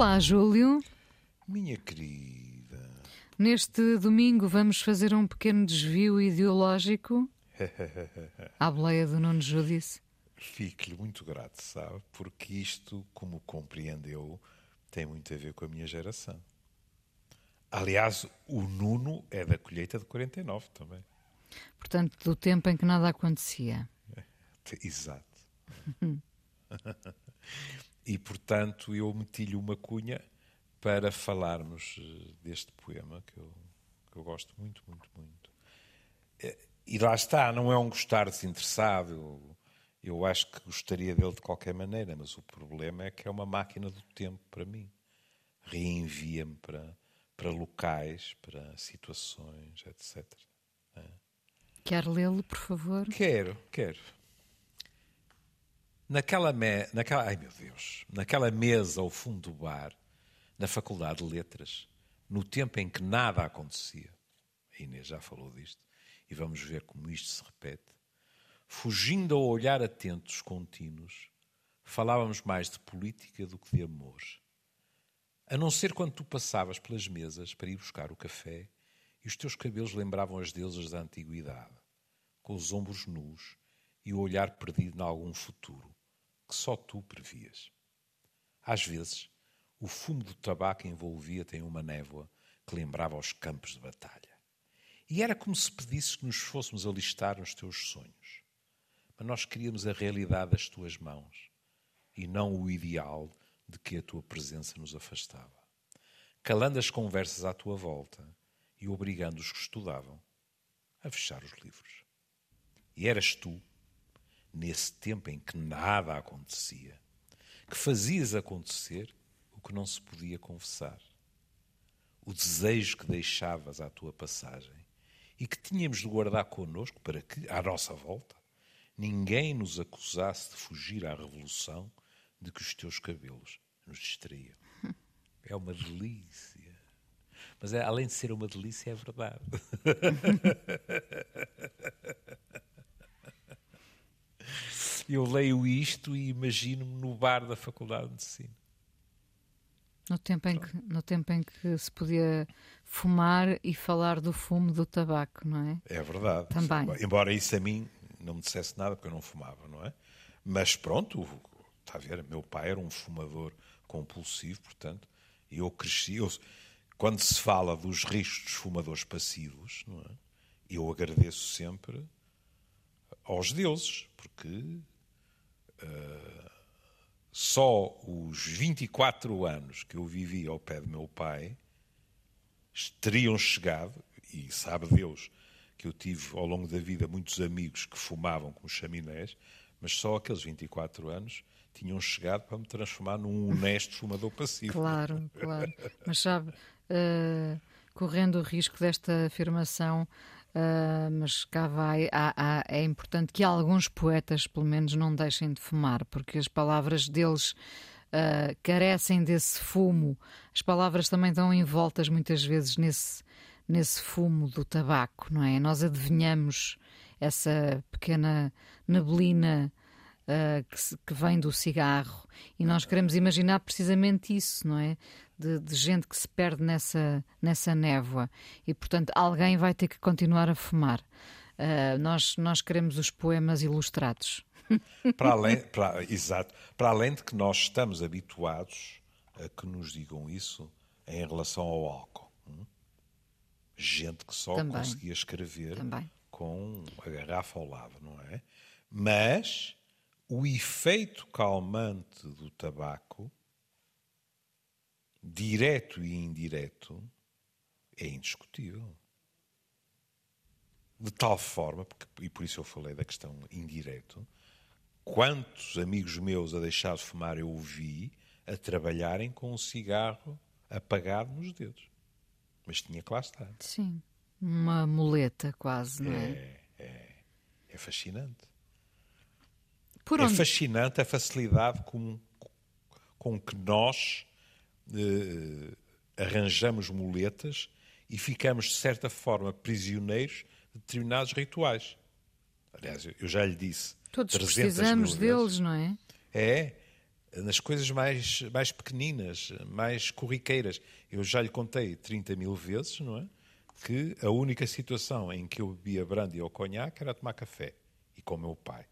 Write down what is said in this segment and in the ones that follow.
Olá, Júlio. Minha querida. Neste domingo vamos fazer um pequeno desvio ideológico à boleia do Nuno Judice. Fico-lhe muito grato, sabe? Porque isto, como compreendeu, tem muito a ver com a minha geração. Aliás, o Nuno é da colheita de 49 também. Portanto, do tempo em que nada acontecia. Exato. e, portanto, eu meti-lhe uma cunha para falarmos eh, deste poema que eu, que eu gosto muito, muito, muito. Eh, e lá está, não é um gostar desinteressado. Eu, eu acho que gostaria dele de qualquer maneira, mas o problema é que é uma máquina do tempo para mim. Reenvia-me para, para locais, para situações, etc. É. Quer lê-lo, por favor? Quero, quero. Naquela, me... naquela, ai meu Deus, naquela mesa ao fundo do bar, na Faculdade de Letras, no tempo em que nada acontecia, a Inês já falou disto, e vamos ver como isto se repete, fugindo ao olhar atentos contínuos, falávamos mais de política do que de amor. A não ser quando tu passavas pelas mesas para ir buscar o café e os teus cabelos lembravam as deusas da antiguidade, com os ombros nus e o olhar perdido em algum futuro que só tu previas. Às vezes, o fumo do tabaco envolvia-te em uma névoa que lembrava os campos de batalha. E era como se pedisses que nos fôssemos alistar nos teus sonhos. Mas nós queríamos a realidade das tuas mãos e não o ideal de que a tua presença nos afastava. Calando as conversas à tua volta e obrigando os que estudavam a fechar os livros. E eras tu nesse tempo em que nada acontecia, que fazias acontecer o que não se podia confessar. O desejo que deixavas à tua passagem e que tínhamos de guardar connosco para que, à nossa volta, ninguém nos acusasse de fugir à revolução de que os teus cabelos nos distraíam. É uma delícia. Mas é, além de ser uma delícia, é verdade. eu leio isto e imagino-me no bar da Faculdade de Medicina. No tempo, em que, no tempo em que se podia fumar e falar do fumo do tabaco, não é? É verdade. Também. Embora isso a mim não me dissesse nada, porque eu não fumava, não é? Mas pronto, está a ver, meu pai era um fumador compulsivo, portanto, e eu cresci. Eu, quando se fala dos riscos dos fumadores passivos, não é? eu agradeço sempre aos deuses, porque uh, só os 24 anos que eu vivi ao pé do meu pai teriam chegado, e sabe Deus que eu tive ao longo da vida muitos amigos que fumavam com chaminés, mas só aqueles 24 anos tinham chegado para me transformar num honesto fumador passivo. Claro, claro. Mas sabe, uh, correndo o risco desta afirmação, Uh, mas cá vai. Há, há, é importante que alguns poetas, pelo menos, não deixem de fumar, porque as palavras deles uh, carecem desse fumo. As palavras também estão envoltas muitas vezes nesse, nesse fumo do tabaco, não é? Nós adivinhamos essa pequena neblina uh, que, que, vem do cigarro e nós queremos imaginar precisamente isso, não é? de, de, gente que se perde nessa, nessa névoa e, portanto, alguém vai ter que continuar a fumar. Uh, nós, nós queremos os poemas ilustrados. Para além, para, exato. Para além de que nós estamos habituados a que nos digam isso em relação ao álcool. Hum? Gente que só Também. conseguia escrever Também. com a garrafa ao lado, não é? Mas o efeito calmante do tabaco direto e indireto, é indiscutível. De tal forma, porque, e por isso eu falei da questão indireto, quantos amigos meus a deixar de fumar eu vi a trabalharem com um cigarro apagado nos dedos. Mas tinha que lá estar. Sim, uma muleta quase, não é? É, é, é fascinante. Por é onde? fascinante a facilidade com, com que nós eh, arranjamos muletas e ficamos, de certa forma, prisioneiros de determinados rituais. Aliás, eu já lhe disse. Todos precisamos deles, não é? É. nas coisas mais, mais pequeninas, mais corriqueiras. Eu já lhe contei 30 mil vezes, não é? Que a única situação em que eu bebia brandy ou conhaque era tomar café. E com o meu pai.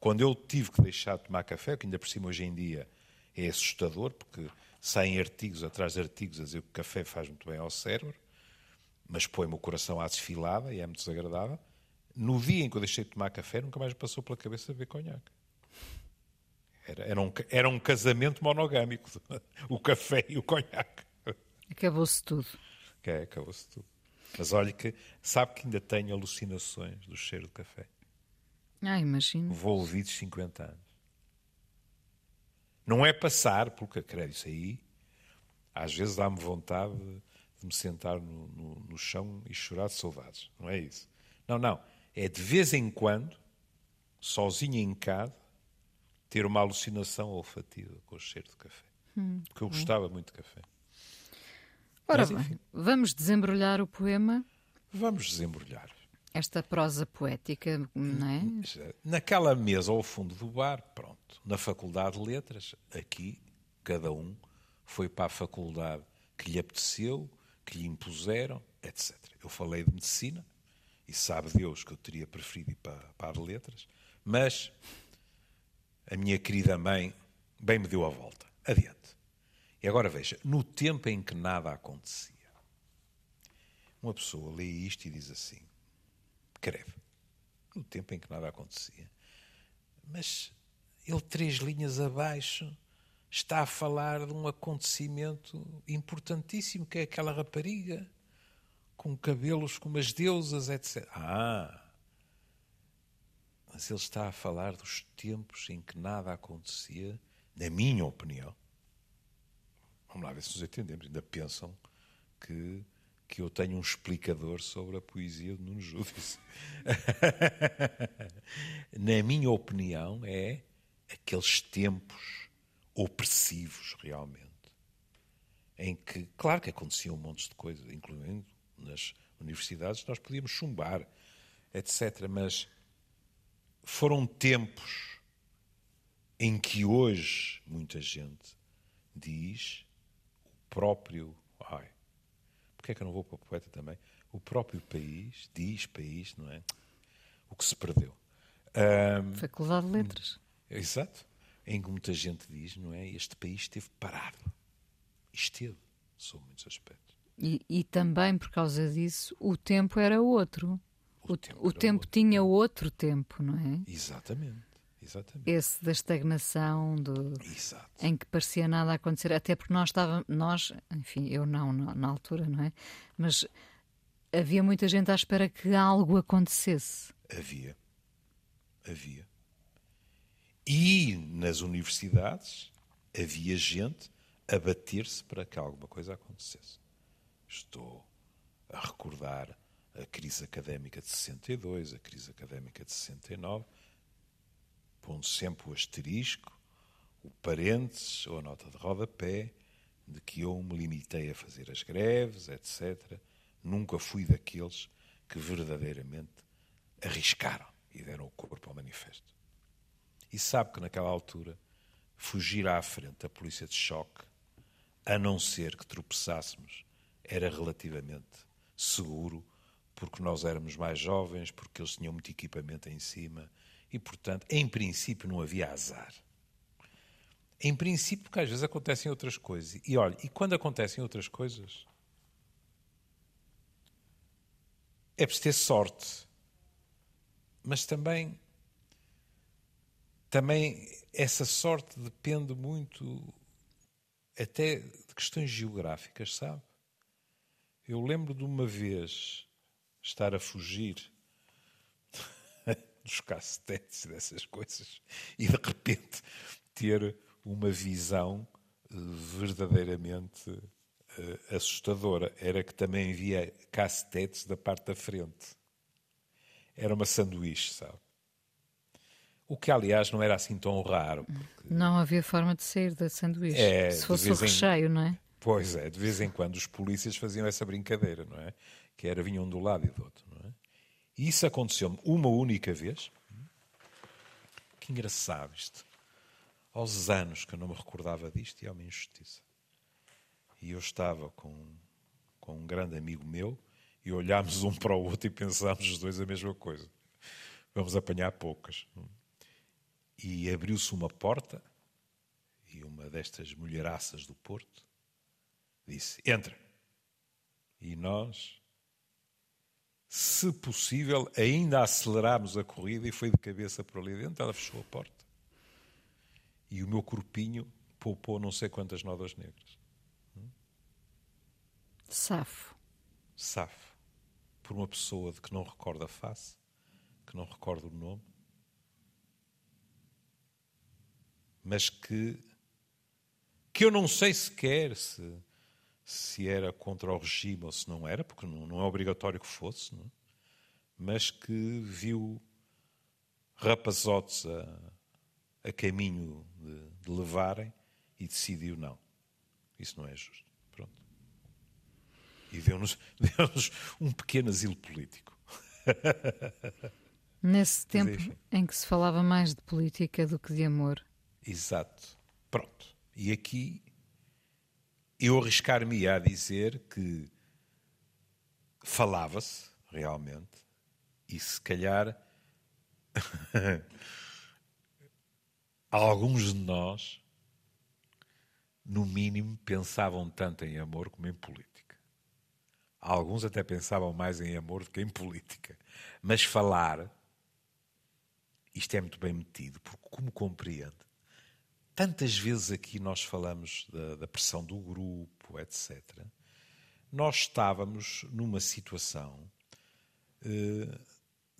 Quando eu tive que deixar de tomar café, que ainda por cima hoje em dia é assustador, porque saem artigos atrás de artigos a dizer que o café faz muito bem ao cérebro, mas põe-me o coração à desfilada e é muito desagradável. No dia em que eu deixei de tomar café, nunca mais me passou pela cabeça beber conhaque. Era, era, um, era um casamento monogâmico, o café e o conhaque. Acabou-se tudo. É, acabou-se tudo. Mas olha que sabe que ainda tenho alucinações do cheiro de café. Ah, imagino. Vou ouvidos 50 anos. Não é passar, porque creio isso aí, às vezes dá-me vontade de me sentar no, no, no, chão e chorar de saudades. Não é isso. Não, não. É de vez em quando, sozinho em casa, ter uma alucinação olfativa com o cheiro de café. Hum. Porque eu gostava hum. muito de café. Ora Mas, bem, vamos desembrulhar o poema? Vamos desembrulhar. Esta prosa poética, não é? Naquela mesa ao fundo do bar, pronto. Na Faculdade de Letras, aqui, cada um foi para a faculdade que lhe apeteceu, que lhe impuseram, etc. Eu falei de medicina, e sabe Deus que eu teria preferido ir para, para de letras, mas a minha querida mãe bem me deu a volta. Adiante. E agora veja, no tempo em que nada acontecia, uma pessoa lê isto e diz assim, escreve, no tempo em que nada acontecia, mas ele três linhas abaixo está a falar de um acontecimento importantíssimo que é aquela rapariga com cabelos como as deusas, etc. Ah, mas ele está a falar dos tempos em que nada acontecia, na minha opinião. Vamos lá ver se nos entendemos. Ainda pensam que, que eu tenho um explicador sobre a poesia de Nuno Júdice. na minha opinião, é aqueles tempos opressivos, realmente, em que, claro que aconteciam um monte de coisas, incluindo nas universidades, nós podíamos chumbar, etc. Mas foram tempos em que hoje muita gente diz o próprio. Porque é que eu não vou para o poeta também? O próprio país, diz país, não é? O que se perdeu. Um, Faculdade de Letras. Exato. Em que muita gente diz, não é? Este país esteve parado. Esteve, sob muitos aspectos. E, e também por causa disso, o tempo era outro. O, tempo, o tempo outro. tinha outro tempo, não é? Exatamente. Exatamente. Esse da estagnação, do, em que parecia nada acontecer, até porque nós estávamos, nós, enfim, eu não na, na altura, não é? Mas havia muita gente à espera que algo acontecesse. Havia. Havia. E nas universidades havia gente a bater-se para que alguma coisa acontecesse. Estou a recordar a crise académica de 62, a crise académica de 69, pondo sempre o asterisco, o parênteses ou a nota de rodapé de que eu me limitei a fazer as greves, etc. Nunca fui daqueles que verdadeiramente arriscaram e deram o corpo ao manifesto. E sabe que naquela altura fugir à frente da polícia de choque, a não ser que tropeçássemos, era relativamente seguro porque nós éramos mais jovens, porque eles tinham muito equipamento em cima e, portanto, em princípio não havia azar. Em princípio, porque às vezes acontecem outras coisas. E olha, e quando acontecem outras coisas, é preciso ter sorte. Mas também, também essa sorte depende muito até de questões geográficas, sabe? Eu lembro de uma vez estar a fugir dos cacetetes e dessas coisas e de repente ter uma visão eh, verdadeiramente uh, assustadora. Era que também via cacetetes da parte da frente. Era uma sanduíche, sabe? O que, aliás, não era assim tão raro. Porque... Não havia forma de sair da sanduíche. É, Se fosse o recheio, em... não é? Pois é, de vez em quando os polícias faziam essa brincadeira, não é? que era vinham de um lado e do outro. E isso aconteceu-me uma única vez. Que engraçado isto. aos anos que eu não me recordava disto e é uma injustiça. E eu estava com, com um grande amigo meu e olhámos um para o outro e pensámos os dois a mesma coisa. Vamos apanhar poucas. E abriu-se uma porta e uma destas mulheraças do Porto disse: Entra. E nós, se possível, ainda acelerámos a corrida e foi de cabeça por ali dentro. Ela fechou a porta. E o meu corpinho poupou não sei quantas nodas negras. Safo. Safo. Por uma pessoa de que não recorda a face, que não recorda o nome, mas que, que eu não sei sequer se, se era contra o regime ou se não era, porque não, não é obrigatório que fosse? É? mas que viu rapazotes a, a caminho de, de levarem e decidiu não. Isso não é justo. Pronto. E deu-nos deu um pequeno asilo político. Nesse tempo em que se falava mais de política do que de amor. Exato. Pronto. E aqui eu arriscar-me a dizer que falava-se realmente e se calhar alguns de nós, no mínimo, pensavam tanto em amor como em política. Alguns até pensavam mais em amor do que em política. Mas falar, isto é muito bem metido, porque, como compreende, tantas vezes aqui nós falamos da, da pressão do grupo, etc. Nós estávamos numa situação eh,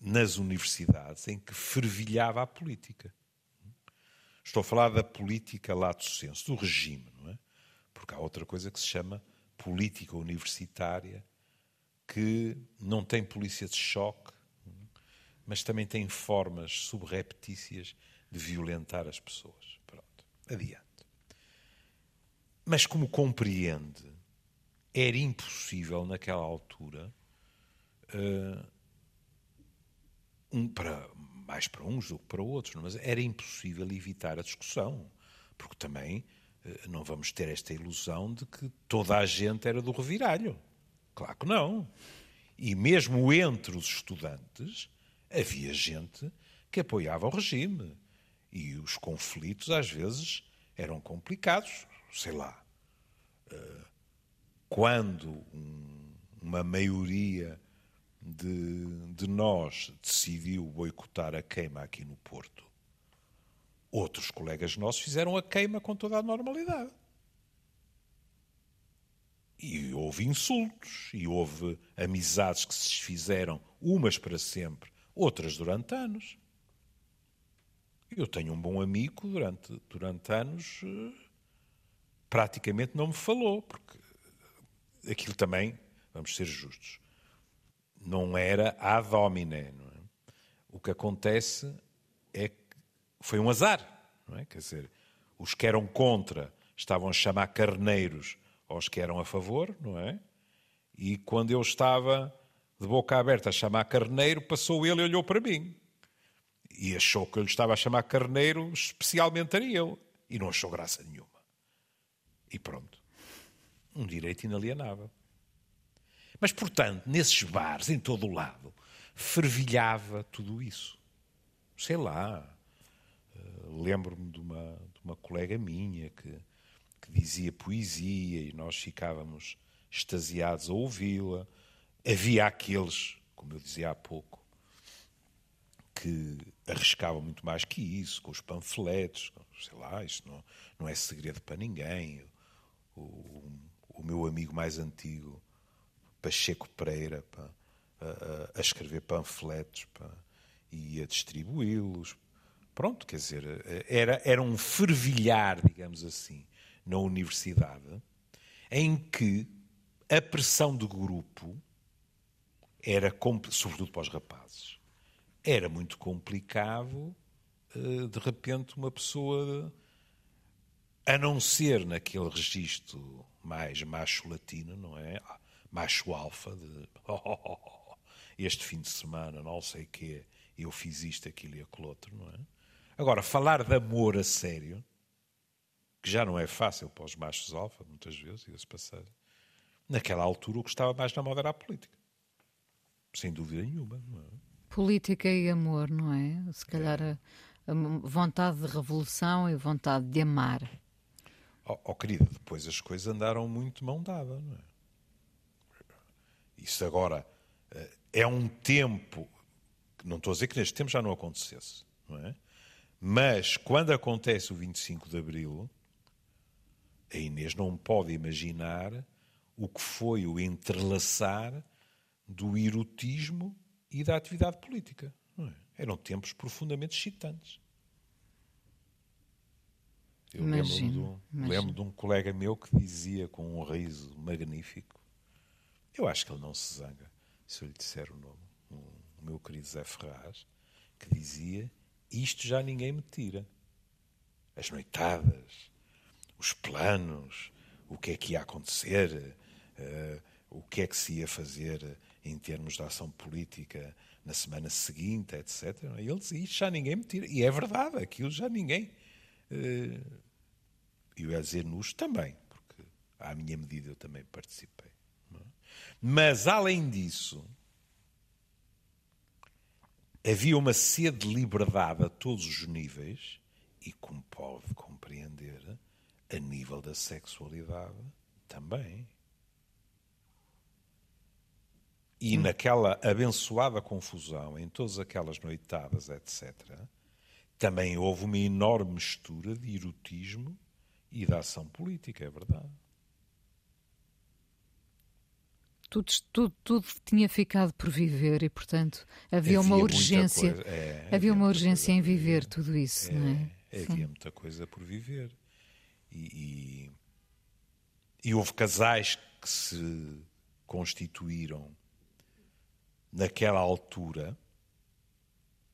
nas universidades em que fervilhava a política. Estou a falar da política lato senso, do regime, não é? Porque há outra coisa que se chama política universitária, que não tem polícia de choque, mas também tem formas subreptícias de violentar as pessoas adiante. Mas, como compreende, era impossível naquela altura, uh, um, para, mais para uns do que para outros, mas era impossível evitar a discussão, porque também uh, não vamos ter esta ilusão de que toda a gente era do reviralho. Claro que não. E mesmo entre os estudantes, havia gente que apoiava o regime e os conflitos, às vezes, eram complicados. Sei lá. Eh, quando uma maioria de, de nós decidiu boicotar a queima aqui no Porto, outros colegas nossos fizeram a queima com toda a normalidade. E houve insultos, e houve amizades que se desfizeram, umas para sempre, outras durante anos. Eu tenho um bom amigo durante, durante anos, eh, praticamente não me falou, porque aquilo também, vamos ser justos, não era ad hominem. É? O que acontece é que foi um azar, é? Quer dizer, os que eram contra estavam a chamar carneiros aos que eram a favor, não é? E quando eu estava de boca aberta a chamar carneiro, passou ele e olhou para mim e achou que eu lhe estava a chamar carneiro, especialmente era eu. E não achou graça nenhuma. E pronto. Um direito inalienável. Mas, portanto, nesses bares, em todo o lado, fervilhava tudo isso. Sei lá. Eh, lembro-me de uma, de uma colega minha que, que dizia poesia e nós ficávamos extasiados a ouvi-la. Havia aqueles, como eu dizia há pouco, que arriscavam muito mais que isso, com os panfletos, sei lá, isso não, não é segredo para ninguém. O, o meu amigo mais antigo, Pacheco Pereira, pá, a, a, escrever panfletos pá, e a distribuí-los. Pronto, quer dizer, era, era um fervilhar, digamos assim, na universidade, em que a pressão do grupo era, sobretudo para os rapazes, era muito complicado, eh, de repente, uma pessoa, a não ser naquele registro mais macho latino, não é? Macho alfa, de oh, oh, oh, este fim de semana, não sei o quê, eu fiz isto, aquilo e aquilo outro, não é? Agora, falar de amor a sério, que já não é fácil para os machos alfa, muitas vezes, e se passar. Naquela altura, o que estava mais na moda era a política. Sem dúvida nenhuma. É? Política e amor, não é? Se calhar é. A, a, vontade de revolução e vontade de amar. Oh, oh, querida, depois as coisas andaram muito mão dada, não é? Isso agora eh, é um tempo, não estou a dizer que neste tempo já não acontecesse, não é? Mas quando acontece o 25 de Abril, a Inês não pode imaginar o que foi o entrelaçar do erotismo e da atividade política. É? Eram tempos profundamente excitantes. Eu imagino, lembro, de, lembro de um colega meu que dizia com um riso magnífico: Eu acho que ele não se zanga se eu lhe disser o nome, o meu querido Zé Ferraz, que dizia: Isto já ninguém me tira. As noitadas, os planos, o que é que ia acontecer, uh, o que é que se ia fazer em termos de ação política na semana seguinte, etc. Ele dizia, já ninguém me tira. E é verdade, aquilo já ninguém. E uh, eu ia dizer nos também, porque à minha medida eu também participei. É? Mas, além disso, havia uma sede de liberdade a todos os níveis, e como pode compreender, a nível da sexualidade também. E hum. naquela abençoada confusão, em todas aquelas noitadas, etc., também houve uma enorme mistura de erotismo e de ação política, é verdade. Tudo, tudo, tudo tinha ficado por viver e, portanto, havia, havia uma urgência. É, havia, havia, uma urgência em viver tudo isso, é, não é? Havia Sim. muita coisa por viver. E, e, e houve casais que se constituíram naquela altura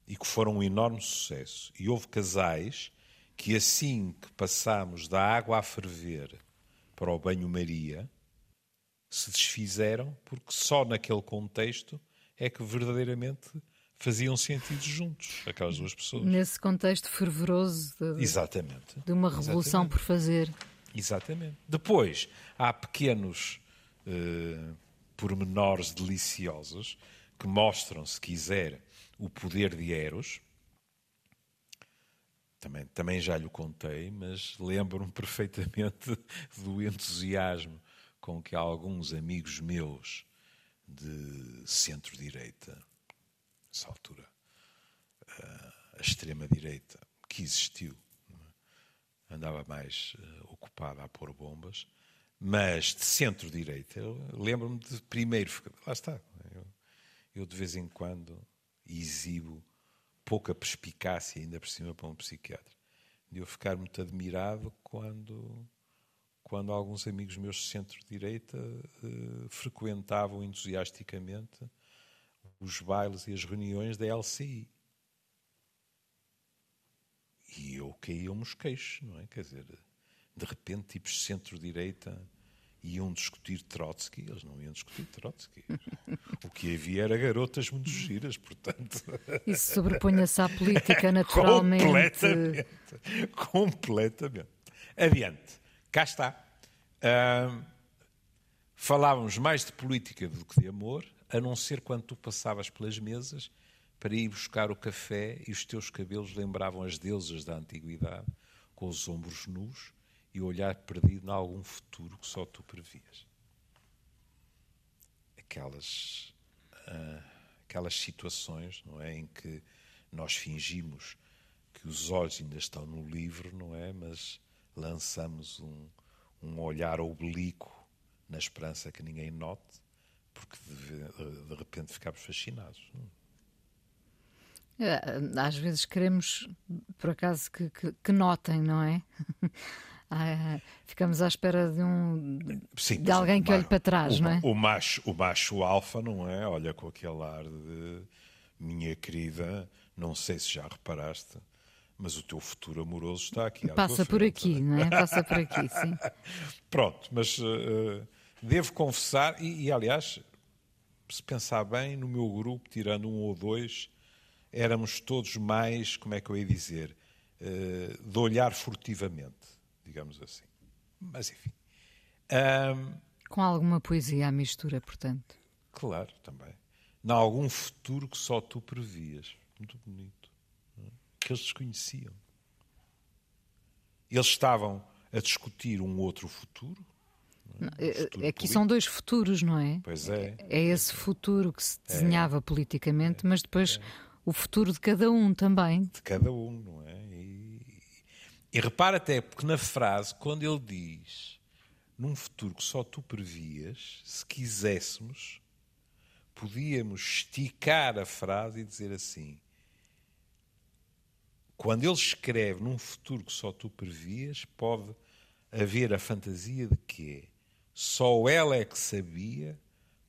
e que foram um enorme sucesso. E houve casais que, assim que passámos da água a ferver para o banho-maria, se desfizeram, porque só naquele contexto é que verdadeiramente faziam sentido juntos, aquelas duas pessoas. Nesse contexto fervoroso de, Exatamente. de uma revolução Exatamente. por fazer. Exatamente. Depois, há pequenos uh, pormenores deliciosos que mostram, se quiser, o poder de Eros. Também, também já lhe contei, mas lembro-me perfeitamente do entusiasmo com que alguns amigos meus de centro-direita, nessa altura, a extrema-direita, que existiu, andava mais uh, ocupada a pôr bombas, mas de centro-direita, lembro-me de primeiro, lá está, eu, de vez em quando exibo pouca perspicácia, ainda por cima para um psiquiatra, de eu ficar muito admirado quando quando alguns amigos meus de centro-direita uh, frequentavam entusiasticamente os bailes e as reuniões da LCI. E eu caía os queixos, não é? Quer dizer, de repente, tipos de centro-direita iam discutir Trotsky, eles não iam discutir Trotsky. O que havia era garotas muito giras, portanto. Isso sobrepunha-se à política, naturalmente. Completamente. Completamente. Adiante. Cá está. Uh, falávamos mais de política do que de amor, a não ser quando tu passavas pelas mesas para ir buscar o café e os teus cabelos lembravam as deusas da antiguidade, com os ombros nus e olhar perdido em algum futuro que só tu previas. Aquelas, uh, aquelas situações não é, em que nós fingimos que os olhos ainda estão no livro, não é? Mas lançamos um, um olhar oblíquo na esperança que ninguém note, porque de, de repente ficamos fascinados. É, às vezes queremos, por acaso, que, que, que notem, não é? Ah, ficamos à espera de um Sim, de alguém que olhe para trás, o, não é? O macho, o macho alfa, não é? Olha com aquele ar de minha querida, não sei se já reparaste, mas o teu futuro amoroso está aqui. Passa por aqui, não é? Passa por aqui, sim. Pronto, mas uh, devo confessar, e, e, aliás, se pensar bem, no meu grupo, tirando um ou dois, éramos todos mais, como é que eu ia dizer, uh, de olhar furtivamente. Digamos assim. Mas enfim. Um, Com alguma poesia à mistura, portanto. Claro, também. Em algum futuro que só tu previas. Muito bonito. É? Que eles desconheciam. Eles estavam a discutir um outro futuro. Não, é? um futuro aqui são dois futuros, não é? Pois é. É esse futuro que se desenhava é. politicamente, mas depois o futuro de cada um também. De cada um, não é? E, repara até, porque na frase, quando ele diz num futuro que só tu previas, se quiséssemos, podíamos esticar a frase e dizer assim: quando ele escreve num futuro que só tu previas, pode haver a fantasia de que só ela é que sabia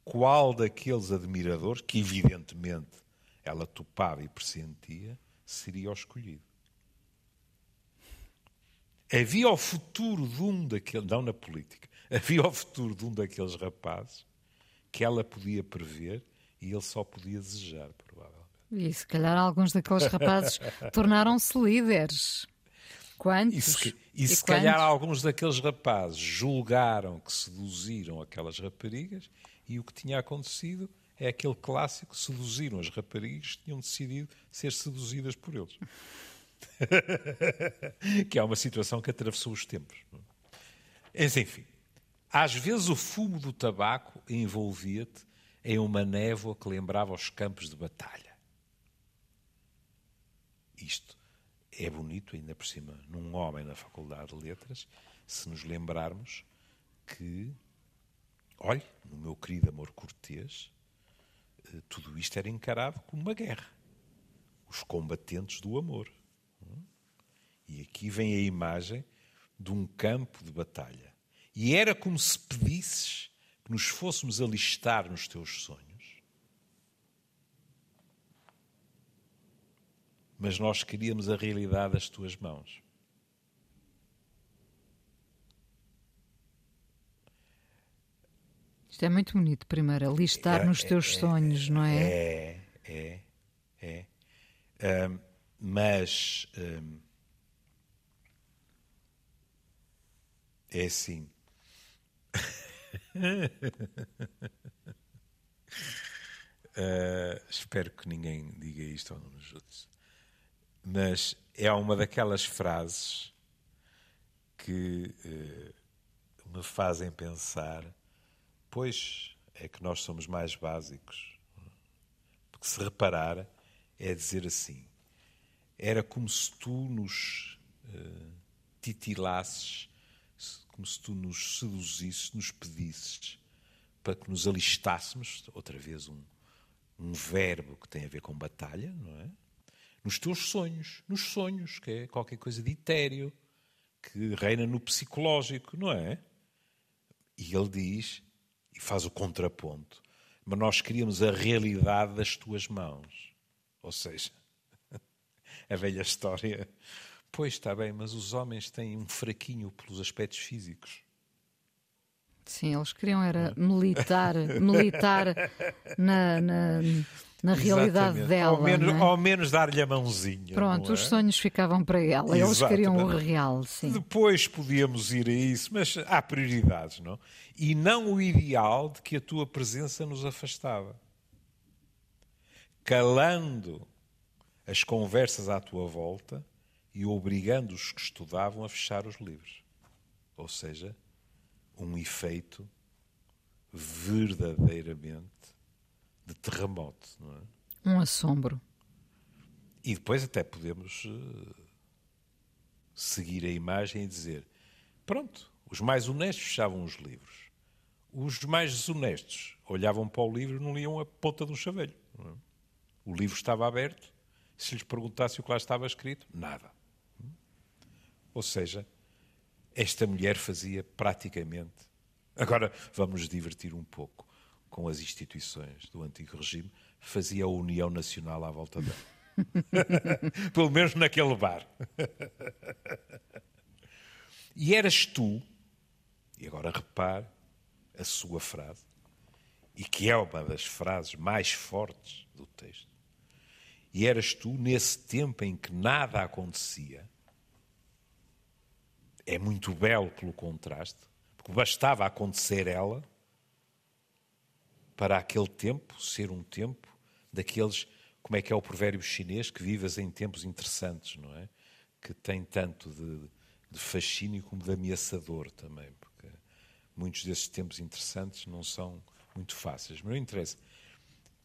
qual daqueles admiradores, que evidentemente ela topava e pressentia, seria o escolhido. Havia o futuro de um daqueles, não na política, havia o futuro de um daqueles rapazes que ela podia prever e ele só podia desejar, provavelmente. E se calhar alguns daqueles rapazes tornaram-se líderes. Quantos? E se, e se calhar alguns daqueles rapazes julgaram que seduziram aquelas raparigas e o que tinha acontecido é aquele clássico: seduziram as raparigas, tinham decidido ser seduzidas por eles. que é uma situação que atravessou os tempos. Mas, enfim, às vezes o fumo do tabaco envolvia-te em uma névoa que lembrava os campos de batalha. Isto é bonito, ainda por cima, num homem na Faculdade de Letras, se nos lembrarmos que, olhe, no meu querido amor cortês, eh, tudo isto era encarado como uma guerra. Os combatentes do amor. E aqui vem a imagem de um campo de batalha. E era como se pedisses que nos fôssemos alistar nos teus sonhos. Mas nós queríamos a realidade das tuas mãos. Isto é muito bonito, primeiro, alistar é, nos teus é, sonhos, não é? É, é, é. Um, mas um, é assim. uh, espero que ninguém diga isto não nos ajude. Mas é uma daquelas frases que uh, me fazem pensar Pois é que nós somos mais básicos. Porque se reparar, é dizer assim: era como se tu nos uh, titilasses, como se tu nos seduzisses, nos pedisses para que nos alistássemos, outra vez um, um verbo que tem a ver com batalha, não é? Nos teus sonhos, nos sonhos, que é qualquer coisa de etéreo, que reina no psicológico, não é? E ele diz: e faz o contraponto. Mas nós queríamos a realidade das tuas mãos. Ou seja, a velha história. Pois está bem, mas os homens têm um fraquinho pelos aspectos físicos. Sim, eles queriam era militar, militar na, na, na realidade Exatamente. dela. Ao menos, é? ao menos dar-lhe a mãozinha. Pronto, é? os sonhos ficavam para ela, eles queriam o real, sim. Depois podíamos ir a isso, mas há prioridades, não? E não o ideal de que a tua presença nos afastava. Calando as conversas à tua volta e obrigando os que estudavam a fechar os livros. Ou seja, um efeito verdadeiramente de terremoto. Não é? Um assombro. E depois até podemos uh, seguir a imagem e dizer: pronto, os mais honestos fechavam os livros. Os mais desonestos olhavam para o livro e não liam a ponta do chaveiro. É? O livro estava aberto. Se lhes perguntasse o que lá estava escrito, nada. Ou seja, esta mulher fazia praticamente. Agora vamos nos divertir um pouco com as instituições do antigo regime, fazia a União Nacional à volta dela. Pelo menos naquele bar. e eras tu, e agora repare a sua frase, e que é uma das frases mais fortes do texto. E eras tu, nesse tempo em que nada acontecia, é muito belo pelo contraste, porque bastava acontecer ela para aquele tempo ser um tempo daqueles, como é que é o provérbio chinês, que vivas em tempos interessantes, não é? Que tem tanto de, de fascínio como de ameaçador também, porque muitos desses tempos interessantes não são muito fáceis. Mas não interessa.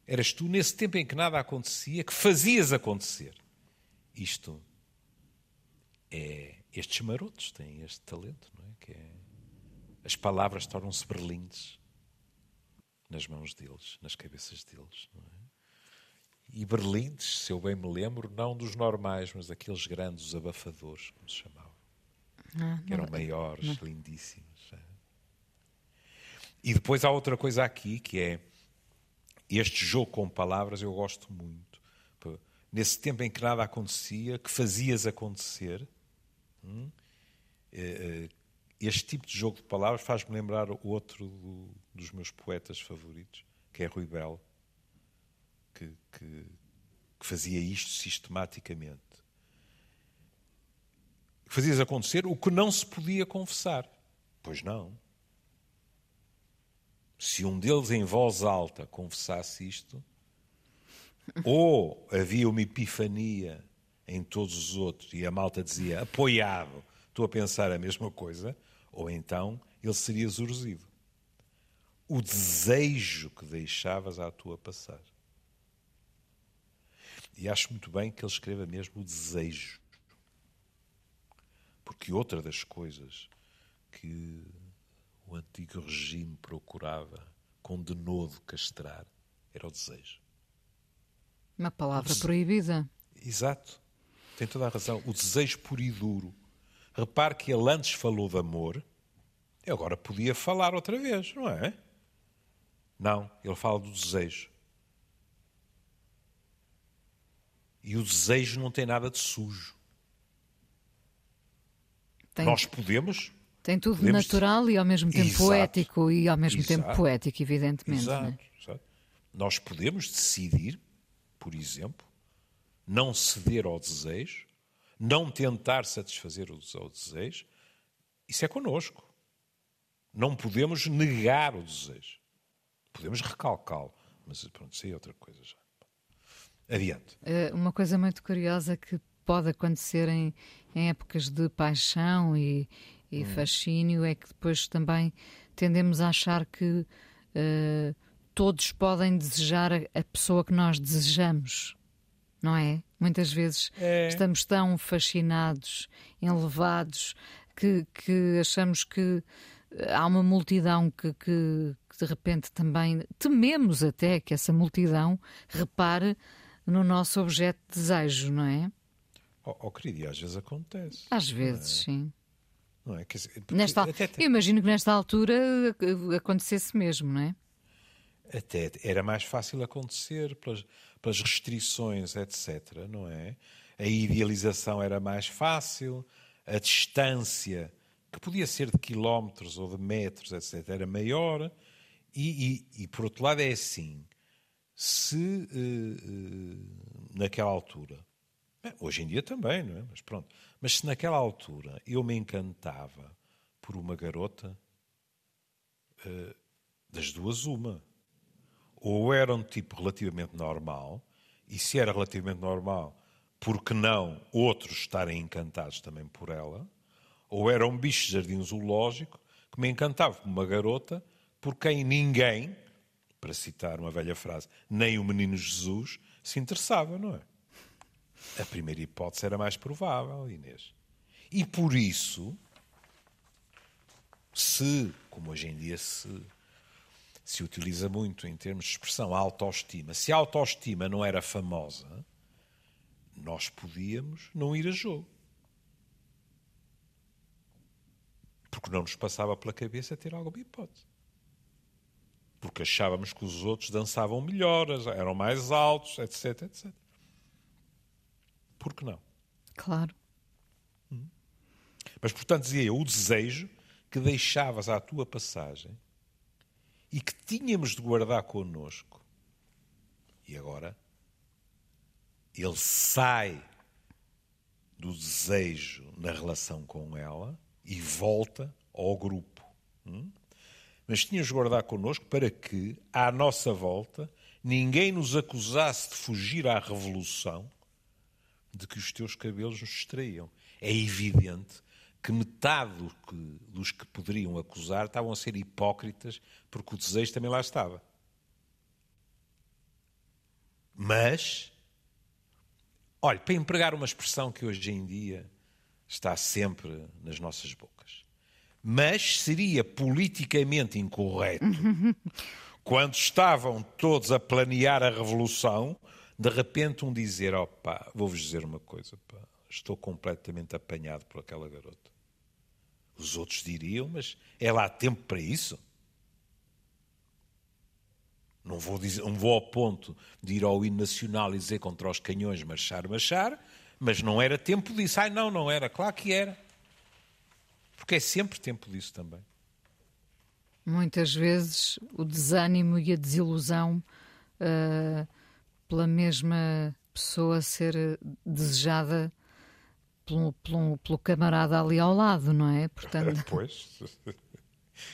Eras tu, nesse tempo em que nada acontecia, que fazias acontecer. Isto é. Estes marotos têm este talento, não é? Que é as palavras tornam-se berlindes nas mãos deles, nas cabeças deles, não é? E berlindes, se eu bem me lembro, não dos normais, mas daqueles grandes, os abafadores, como se chamavam. Ah, que eram maiores, não. lindíssimos. É? E depois há outra coisa aqui, que é este jogo com palavras eu gosto muito. Nesse tempo em que nada acontecia, que fazias acontecer, hum, eh, eh, este tipo de jogo de palavras faz-me lembrar outro do, dos meus poetas favoritos, que é Rui Belo, que, que, que fazia isto sistematicamente. Fazias acontecer o que não se podia confessar. Pois não. Se um deles em voz alta confessasse isto, ou havia uma epifania em todos os outros e a malta dizia apoiado, estou a pensar a mesma coisa, ou então ele seria exorzido. O desejo que deixavas à tua passar. E acho muito bem que ele escreva mesmo o desejo. Porque outra das coisas que o antigo regime procurava com denodo castrar era o desejo. Uma palavra proibida. Exato. Tem toda a razão. O desejo puro e duro. Repare que ele antes falou de amor, e agora podia falar outra vez, não é? Não, ele fala do desejo. E o desejo não tem nada de sujo. Tem. Nós podemos tem tudo Podemos... natural e ao mesmo tempo exato, poético e ao mesmo exato, tempo poético, evidentemente. Exato, é? exato. Nós podemos decidir, por exemplo, não ceder ao desejo, não tentar satisfazer o desejo. Isso é connosco. Não podemos negar o desejo. Podemos recalcá-lo, mas pronto, isso aí é outra coisa já. Adiante. Eh, uma coisa muito curiosa que pode acontecer em, em épocas de paixão e, e hum. fascínio é que depois também tendemos a achar que uh, todos podem desejar a, pessoa que nós desejamos, não é? Muitas vezes é. estamos tão fascinados, enlevados, que, que achamos que há uma multidão que, que, que, de repente também tememos até que essa multidão repare no nosso objeto de desejo, não é? Oh, oh querido, às vezes acontece. Às vezes, é? sim. Não é? Dizer, nesta, até, eu imagino que nesta altura acontecesse mesmo, não é? Até era mais fácil acontecer pelas, pelas restrições, etc. Não é? A idealização era mais fácil, a distância, que podia ser de quilómetros ou de metros, etc., era maior. E, e, e por outro lado, é assim: se uh, uh, naquela altura, bem, hoje em dia também, não é? Mas pronto, mas se naquela altura eu me encantava por uma garota, uh, das duas, uma. Ou era um tipo relativamente normal, e se era relativamente normal, por que não outros estarem encantados também por ela? Ou era um bicho de jardim zoológico que me encantava por uma garota por quem ninguém, para citar uma velha frase, nem o menino Jesus se interessava, não é? A primeira hipótese era mais provável, Inês. E por isso, se, como hoje em dia se, se utiliza muito em termos de expressão, a autoestima, se a autoestima não era famosa, nós podíamos não ir a jogo. Porque não nos passava pela cabeça ter alguma hipótese. Porque achávamos que os outros dançavam melhor, eram mais altos, etc, etc. Por que não? Claro. Hum. Mas, portanto, dizia eu, o desejo que deixavas à tua passagem e que tínhamos de guardar connosco. E agora ele sai do desejo na relação com ela e volta ao grupo. Hum? Mas tínhamos de guardar connosco para que, à nossa volta, ninguém nos acusasse de fugir à revolução de que os teus cabelos nos distraíam. É evidente que metade do que, dos que poderiam acusar estavam a ser hipócritas porque o desejo também lá estava. Mas, olhe, para empregar uma expressão que hoje em dia está sempre nas nossas bocas, mas seria politicamente incorreto quando estavam todos a planear a revolução, de repente um dizer: opa, vou-vos dizer uma coisa, pá, estou completamente apanhado por aquela garota. Os outros diriam, mas é lá tempo para isso? Não vou, dizer, não vou ao ponto de ir ao hino nacional e dizer contra os canhões marchar, marchar, mas não era tempo disso. Ai, não, não era. Claro que era. Porque é sempre tempo disso também. Muitas vezes o desânimo e a desilusão uh, pela mesma pessoa ser desejada pelo, pelo, pelo, camarada ali ao lado, não é? Portanto... pois,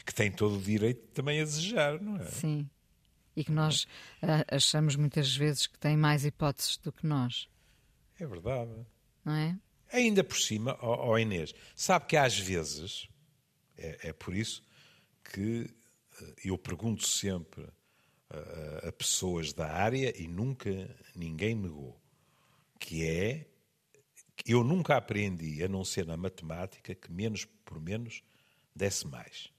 que tem todo o direito também a desejar, não é? Sim e que nós uh, achamos muitas vezes que tem mais hipóteses do que nós. É verdade. Não é? Ainda por cima, ó, ó Inês, sabe que às vezes, é, é por isso que uh, eu pergunto sempre uh, a pessoas da área e nunca ninguém negou, que é eu nunca aprendi, a não ser na matemática, que menos por menos desse mais.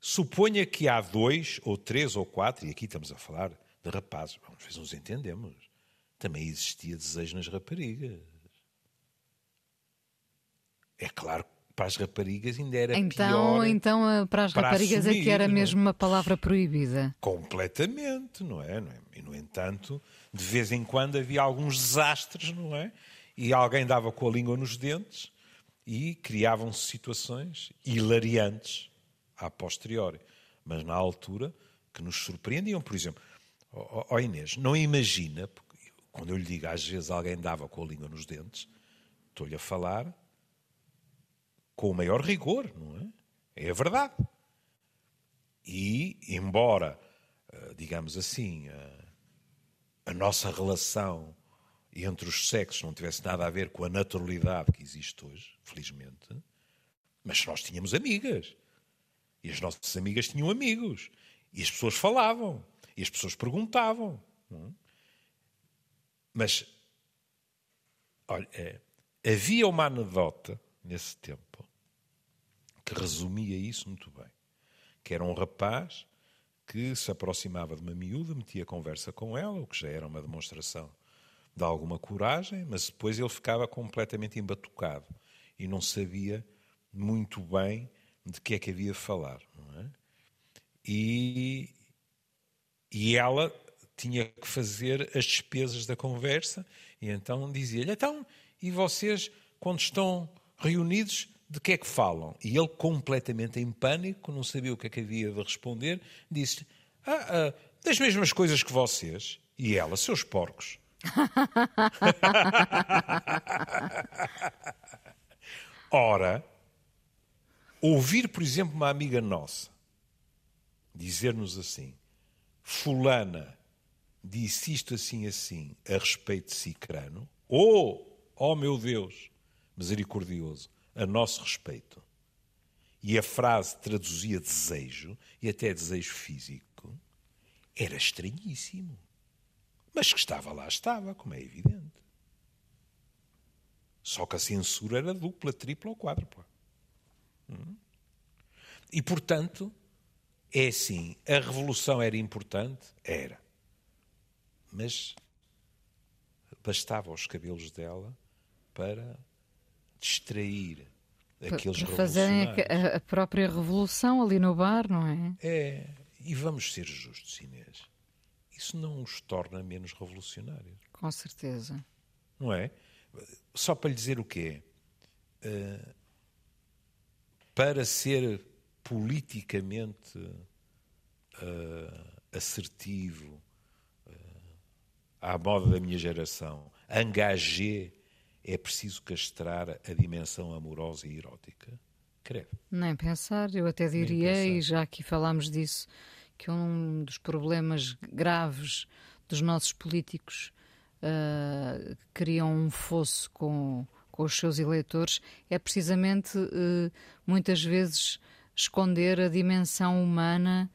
Suponha que há dois, ou três, ou quatro, e aqui estamos a falar de rapazes, vamos ver se nos entendemos. Também existia desejo nas raparigas. É claro que para as raparigas ainda era então, pior. Então, eh, para as para raparigas assumir, é que era é? mesmo uma palavra proibida. Completamente, não é? não é? E, no entanto, de vez em quando havia alguns desastres, não é? E alguém dava com a língua nos dentes e criavam-se situações hilariantes a posteriori, mas na altura que nos surpreendiam. Por exemplo, ó oh, Inês, não imagina, quando eu lhe digo às vezes alguém dava com a língua nos dentes, estou-lhe a falar com o maior rigor, não é? É a verdade. E, embora, eh, digamos assim, a, a nossa relação entre os sexos não tivesse nada a ver com a naturalidade que existe hoje, felizmente, mas nós tínhamos amigas. E as nossas amigas tinham amigos. E as pessoas falavam. E as pessoas perguntavam. É? Mas, olha, é, havia uma anedota nesse tempo que resumia isso muito bem. Que era um rapaz que se aproximava de uma miúda, metia conversa com ela, o que já era uma demonstração de alguma coragem, mas depois ele ficava completamente embatucado e não sabia muito bem de que é que havia de falar. É? E, e ela tinha que fazer as despesas da conversa e então dizia-lhe, então, e vocês, quando estão reunidos, de que é que falam? E ele, completamente em pânico, não sabia o que é que havia de responder, disse ah, ah, das mesmas coisas que vocês. E ela, seus porcos. Ora, Ouvir, por exemplo, uma amiga nossa dizer-nos assim: Fulana disse isto assim assim a respeito de Cicrano, ou, oh meu Deus, misericordioso, a nosso respeito. E a frase traduzia desejo, e até desejo físico, era estranhíssimo. Mas que estava lá, estava, como é evidente. Só que a censura era dupla, tripla ou quádrupla. E, portanto, é assim: a revolução era importante? Era. Mas bastava os cabelos dela para distrair aqueles para fazerem a, a, própria revolução ali no bar, não é? É, e vamos ser justos, Inês. Isso não os torna menos revolucionários. Com certeza. Não é? Só para lhe dizer o quê? Uh, para ser politicamente uh, assertivo, uh, à moda da minha geração, engagé, é preciso castrar a dimensão amorosa e erótica? Creio. Nem pensar, eu até diria, e já aqui falámos disso, que um dos problemas graves dos nossos políticos uh, criam um fosso com, com os seus eleitores é precisamente uh, muitas vezes esconder a dimensão humana,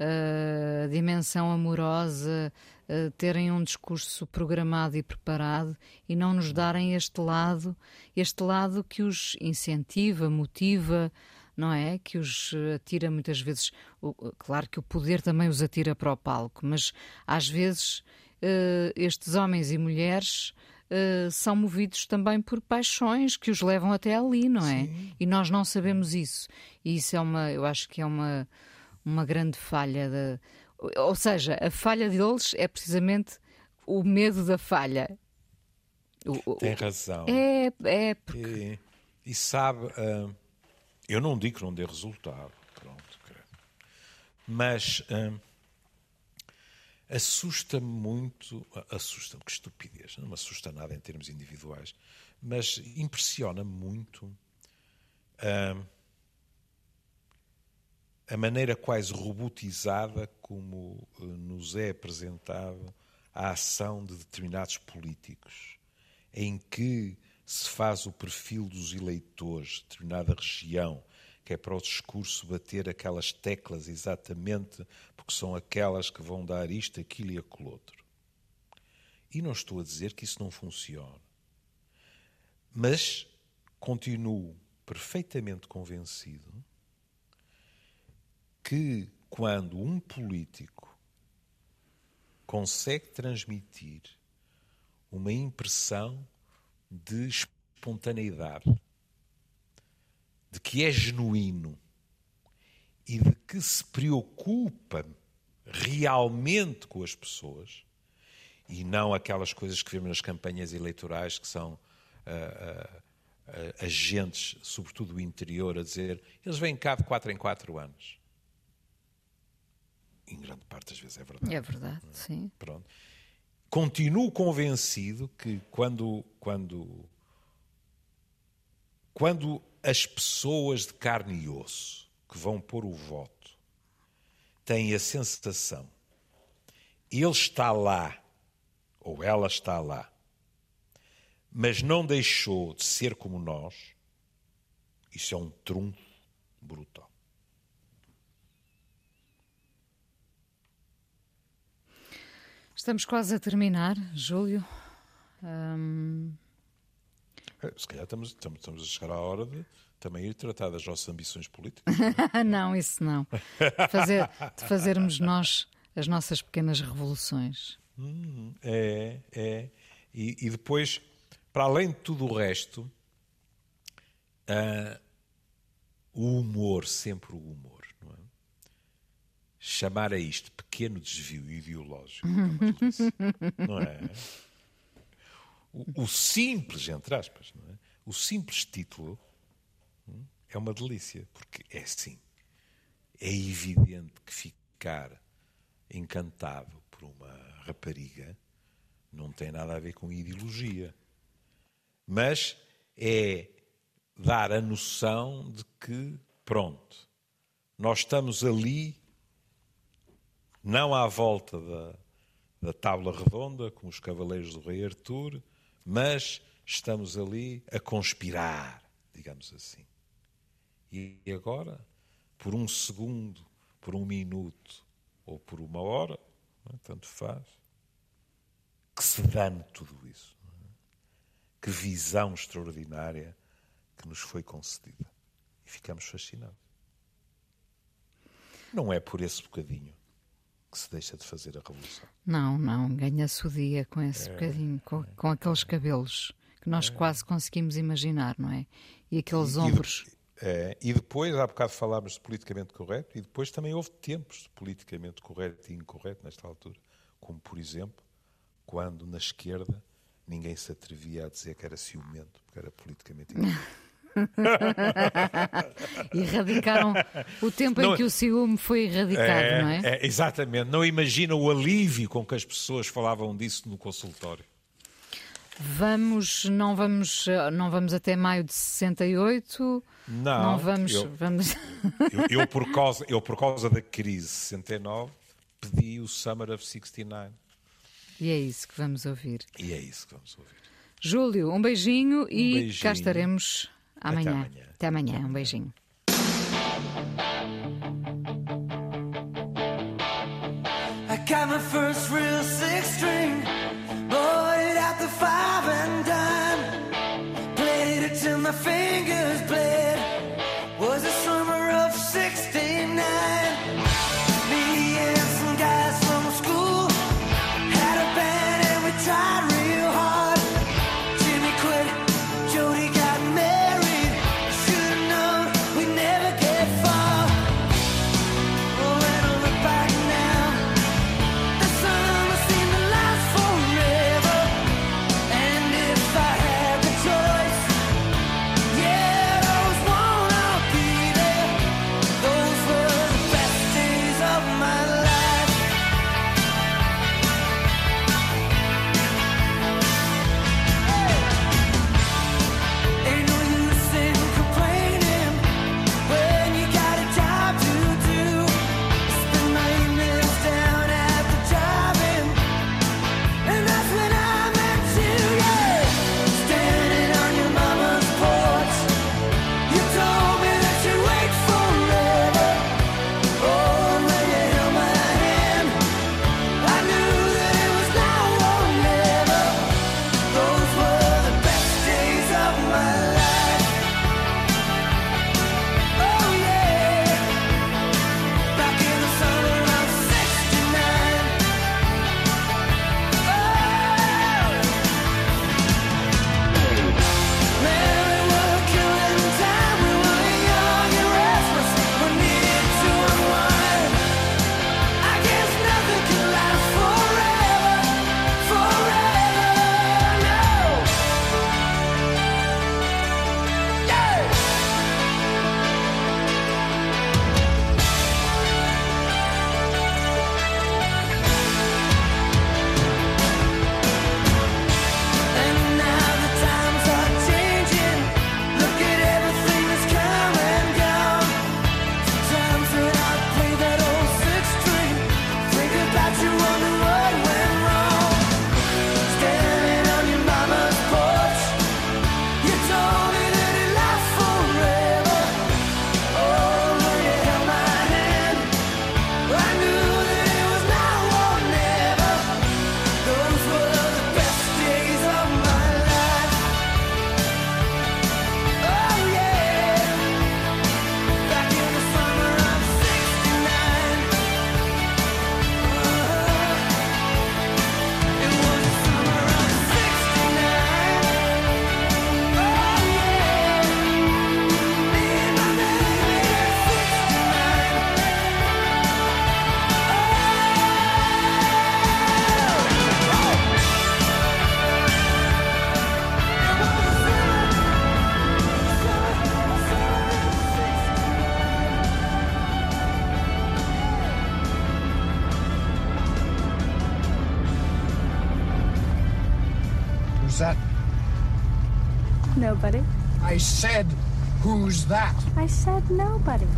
uh, a dimensão amorosa, uh, terem um discurso programado e preparado e não nos darem este lado, este lado que os incentiva, motiva, não é? Que os atira muitas vezes. Claro que o poder também os atira para o palco, mas às vezes uh, estes homens e mulheres uh, são movidos também por paixões que os levam até ali, não é? Sim. E nós não sabemos isso. E isso é uma, eu acho que é uma, uma grande falha. De, ou seja, a falha deles é precisamente o medo da falha. Tem razão. É, é porque... e, e sabe, uh, eu não digo que não dê resultado, pronto, mas uh, assusta-me muito, assusta-me, que estupidez, não me assusta nada em termos individuais, mas impressiona-me muito uh, a maneira quase robotizada como uh, nos é apresentado a ação de determinados políticos, em que se faz o perfil dos eleitores de determinada região, que é para o discurso bater aquelas teclas exatamente porque são aquelas que vão dar isto, aquilo e aquilo outro. E não estou a dizer que isso não funciona. Mas continuo perfeitamente convencido que quando um político consegue transmitir uma impressão de espontaneidade, de que é genuíno e de que se preocupa realmente com as pessoas e não aquelas coisas que vemos nas campanhas eleitorais que são uh, uh, uh, agentes, sobretudo do interior, a dizer eles vêm cá de 4 em 4 anos. Em grande parte das vezes é verdade. É verdade, sim. Pronto. Continuo convencido que quando, quando, quando as pessoas de carne e osso que vão pôr o voto têm a sensação, ele está lá, ou ela está lá, mas não deixou de ser como nós, isso é um trunfo brutal. Estamos quase a terminar, Júlio. Hum... Se calhar estamos, estamos, estamos a chegar à hora de também ir tratar das nossas ambições políticas. não, isso não. De, fazer, de fazermos nós as nossas pequenas revoluções. Hum, é, é. E, e, depois, para além de tudo o resto, uh, o humor, sempre o humor, é? Chamar a isto pequeno desvio ideológico, é não é? O, o simples, entre aspas, é? O simples título é uma delícia, porque é assim. É evidente que ficar encantado por uma rapariga não tem nada a ver com ideologia. Mas é dar a noção de que, pronto, nós estamos ali, não à volta da, da tábua redonda, como os cavaleiros do rei Artur, mas estamos ali a conspirar, digamos assim. E agora, por um segundo, por um minuto ou por uma hora, é? tanto faz, que se dane tudo isso. É? Que visão extraordinária que nos foi concedida. E ficamos fascinados. Não é por esse bocadinho que se deixa de fazer a revolução. Não, não, ganha-se o dia com esse é, bocadinho, com, é, com aqueles cabelos que nós é. quase conseguimos imaginar, não é? E aqueles e, ombros. E, é, e depois, há bocado falámos de politicamente correto, e depois também houve tempos de politicamente correto e incorreto nesta altura. Como, por exemplo, quando na esquerda ninguém se atrevia a dizer que era ciumento, porque era politicamente incorreto. Erradicaram o tempo não, em que o ciúme foi erradicado, é, não é? é? Exatamente. Não imagina o alívio com que as pessoas falavam disso no consultório. Vamos, não vamos, não vamos até maio de 68. Não, não vamos. Eu, vamos... eu, eu, por causa, eu, por causa da crise de 69, pedi o Summer of 69. E é isso que vamos ouvir. E é isso que vamos ouvir. Júlio, um beijinho um e beijinho. cá estaremos amanhã. Até amanhã. Até amanhã. Um beijinho. I got my first real six string, Nobody.